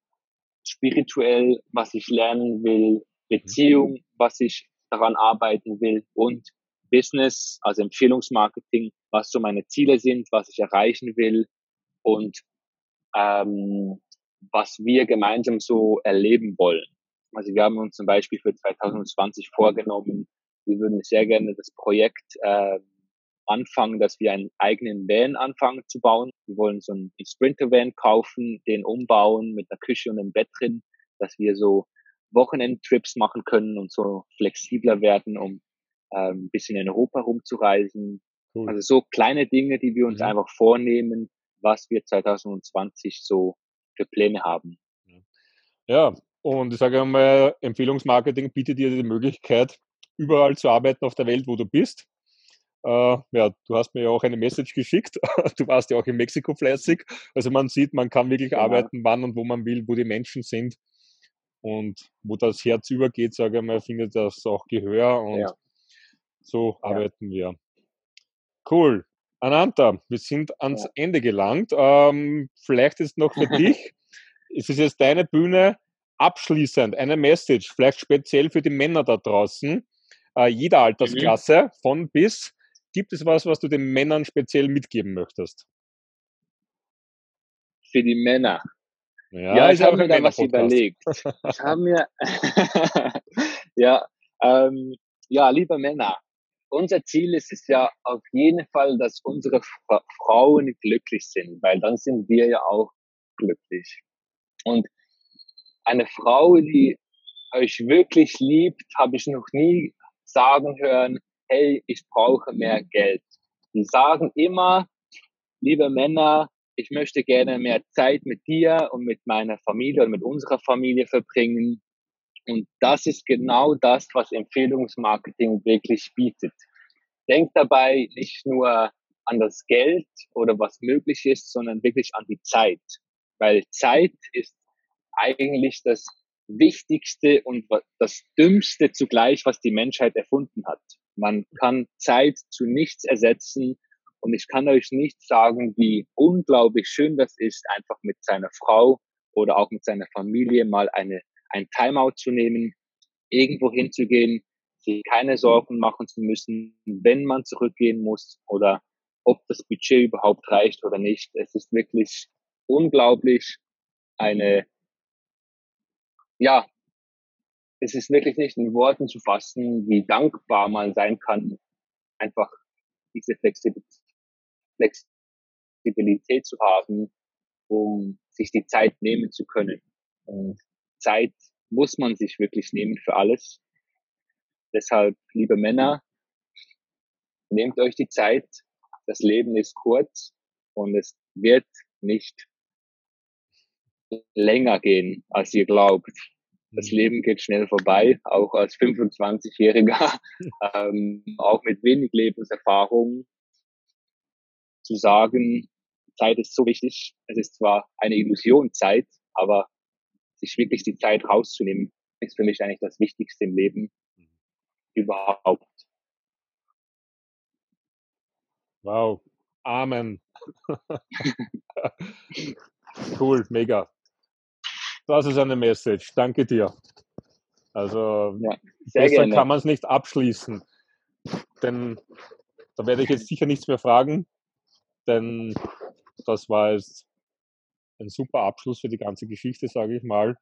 spirituell, was ich lernen will, Beziehung, was ich daran arbeiten will und Business, also Empfehlungsmarketing, was so meine Ziele sind, was ich erreichen will und ähm, was wir gemeinsam so erleben wollen. Also wir haben uns zum Beispiel für 2020 vorgenommen, wir würden sehr gerne das Projekt äh, anfangen, dass wir einen eigenen Van anfangen zu bauen. Wir wollen so einen Sprinter-Van kaufen, den umbauen mit einer Küche und einem Bett drin, dass wir so Wochenendtrips machen können und so flexibler werden, um äh, ein bisschen in Europa rumzureisen. Cool. Also so kleine Dinge, die wir uns mhm. einfach vornehmen, was wir 2020 so für Pläne haben. Ja, und ich sage einmal, Empfehlungsmarketing bietet dir die Möglichkeit, überall zu arbeiten auf der Welt, wo du bist. Äh, ja, du hast mir ja auch eine Message geschickt. Du warst ja auch in Mexiko fleißig. Also man sieht, man kann wirklich genau. arbeiten, wann und wo man will, wo die Menschen sind. Und wo das Herz übergeht, sage ich mal, findet das auch Gehör und ja. so arbeiten ja. wir. Cool. Ananta, wir sind ans ja. Ende gelangt. Ähm, vielleicht ist noch für dich, es ist jetzt deine Bühne, abschließend eine Message, vielleicht speziell für die Männer da draußen, äh, jeder mhm. Altersklasse, mhm. von bis. Gibt es was, was du den Männern speziell mitgeben möchtest? Für die Männer. Ja, ja ich habe mir da was überlegt. Ich habe mir, ja, ähm, ja, liebe Männer, unser Ziel ist es ja auf jeden Fall, dass unsere Fra Frauen glücklich sind, weil dann sind wir ja auch glücklich. Und eine Frau, die euch wirklich liebt, habe ich noch nie sagen hören, hey, ich brauche mehr Geld. Die sagen immer, liebe Männer, ich möchte gerne mehr Zeit mit dir und mit meiner Familie und mit unserer Familie verbringen. Und das ist genau das, was Empfehlungsmarketing wirklich bietet. Denkt dabei nicht nur an das Geld oder was möglich ist, sondern wirklich an die Zeit. Weil Zeit ist eigentlich das Wichtigste und das Dümmste zugleich, was die Menschheit erfunden hat. Man kann Zeit zu nichts ersetzen und ich kann euch nicht sagen, wie unglaublich schön das ist, einfach mit seiner Frau oder auch mit seiner Familie mal eine, ein Timeout zu nehmen, irgendwo hinzugehen, sich keine Sorgen machen zu müssen, wenn man zurückgehen muss oder ob das Budget überhaupt reicht oder nicht. Es ist wirklich unglaublich eine, ja, es ist wirklich nicht in Worten zu fassen, wie dankbar man sein kann, einfach diese Flexibilität zu haben, um sich die Zeit nehmen zu können. Und Zeit muss man sich wirklich nehmen für alles. Deshalb, liebe Männer, nehmt euch die Zeit. Das Leben ist kurz und es wird nicht länger gehen, als ihr glaubt. Das mhm. Leben geht schnell vorbei, auch als 25-Jähriger, ähm, auch mit wenig Lebenserfahrung, zu sagen, Zeit ist so wichtig. Es ist zwar eine Illusion Zeit, aber sich wirklich die Zeit rauszunehmen, ist für mich eigentlich das Wichtigste im Leben mhm. überhaupt. Wow. Amen. cool, mega. Das ist eine Message. Danke dir. Also ja, besser gerne. kann man es nicht abschließen. Denn da werde ich jetzt sicher nichts mehr fragen, denn das war jetzt ein super Abschluss für die ganze Geschichte, sage ich mal.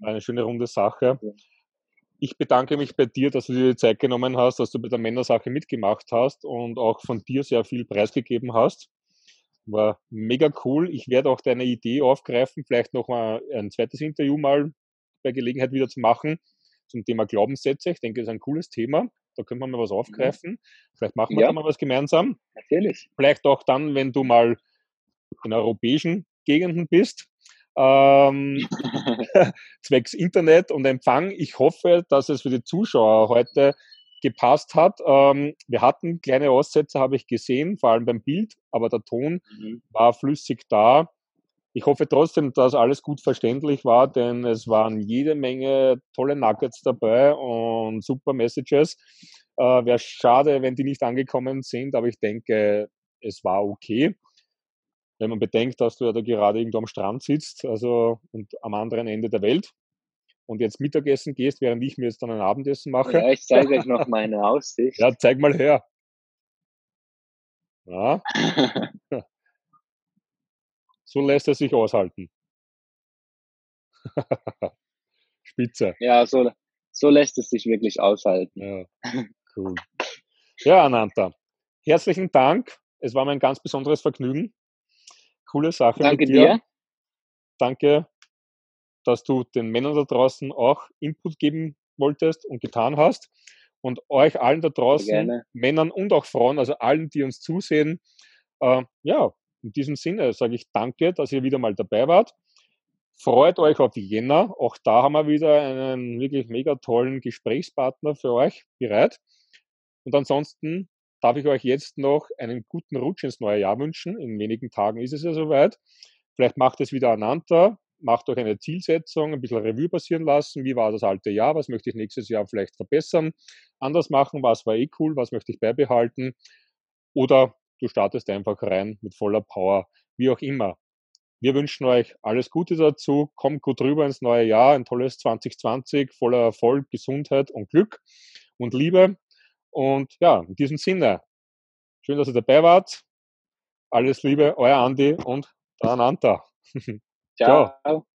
Eine schöne runde Sache. Ich bedanke mich bei dir, dass du dir die Zeit genommen hast, dass du bei der Männersache mitgemacht hast und auch von dir sehr viel preisgegeben hast. War mega cool. Ich werde auch deine Idee aufgreifen, vielleicht noch mal ein zweites Interview mal bei Gelegenheit wieder zu machen zum Thema Glaubenssätze. Ich denke, das ist ein cooles Thema. Da könnte man mal was mhm. aufgreifen. Vielleicht machen wir ja. da mal was gemeinsam. Natürlich. Vielleicht auch dann, wenn du mal in europäischen Gegenden bist. Ähm, zwecks Internet und Empfang. Ich hoffe, dass es für die Zuschauer heute gepasst hat. Ähm, wir hatten kleine Aussätze, habe ich gesehen, vor allem beim Bild, aber der Ton mhm. war flüssig da. Ich hoffe trotzdem, dass alles gut verständlich war, denn es waren jede Menge tolle Nuggets dabei und super Messages. Äh, Wäre schade, wenn die nicht angekommen sind, aber ich denke, es war okay wenn man bedenkt, dass du ja da gerade irgendwo am Strand sitzt, also und am anderen Ende der Welt und jetzt Mittagessen gehst, während ich mir jetzt dann ein Abendessen mache. Ja, ich zeige euch noch meine Aussicht. Ja, zeig mal her. Ja. so lässt er sich aushalten. Spitze. Ja, so, so lässt es sich wirklich aushalten. Ja, cool. Ja, Ananta, herzlichen Dank. Es war mir ein ganz besonderes Vergnügen coole Sache Danke mit dir. dir. Danke, dass du den Männern da draußen auch Input geben wolltest und getan hast. Und euch allen da draußen, Männern und auch Frauen, also allen, die uns zusehen, äh, ja, in diesem Sinne sage ich danke, dass ihr wieder mal dabei wart. Freut euch auf Jänner. Auch da haben wir wieder einen wirklich mega tollen Gesprächspartner für euch bereit. Und ansonsten darf ich euch jetzt noch einen guten Rutsch ins neue Jahr wünschen. In wenigen Tagen ist es ja soweit. Vielleicht macht es wieder einander, macht euch eine Zielsetzung, ein bisschen Revue passieren lassen. Wie war das alte Jahr? Was möchte ich nächstes Jahr vielleicht verbessern? Anders machen? Was war eh cool? Was möchte ich beibehalten? Oder du startest einfach rein mit voller Power, wie auch immer. Wir wünschen euch alles Gute dazu. Kommt gut rüber ins neue Jahr. Ein tolles 2020 voller Erfolg, Gesundheit und Glück und Liebe. Und ja, in diesem Sinne, schön, dass ihr dabei wart. Alles Liebe, euer Andi und der Ananta. Ciao. Ciao.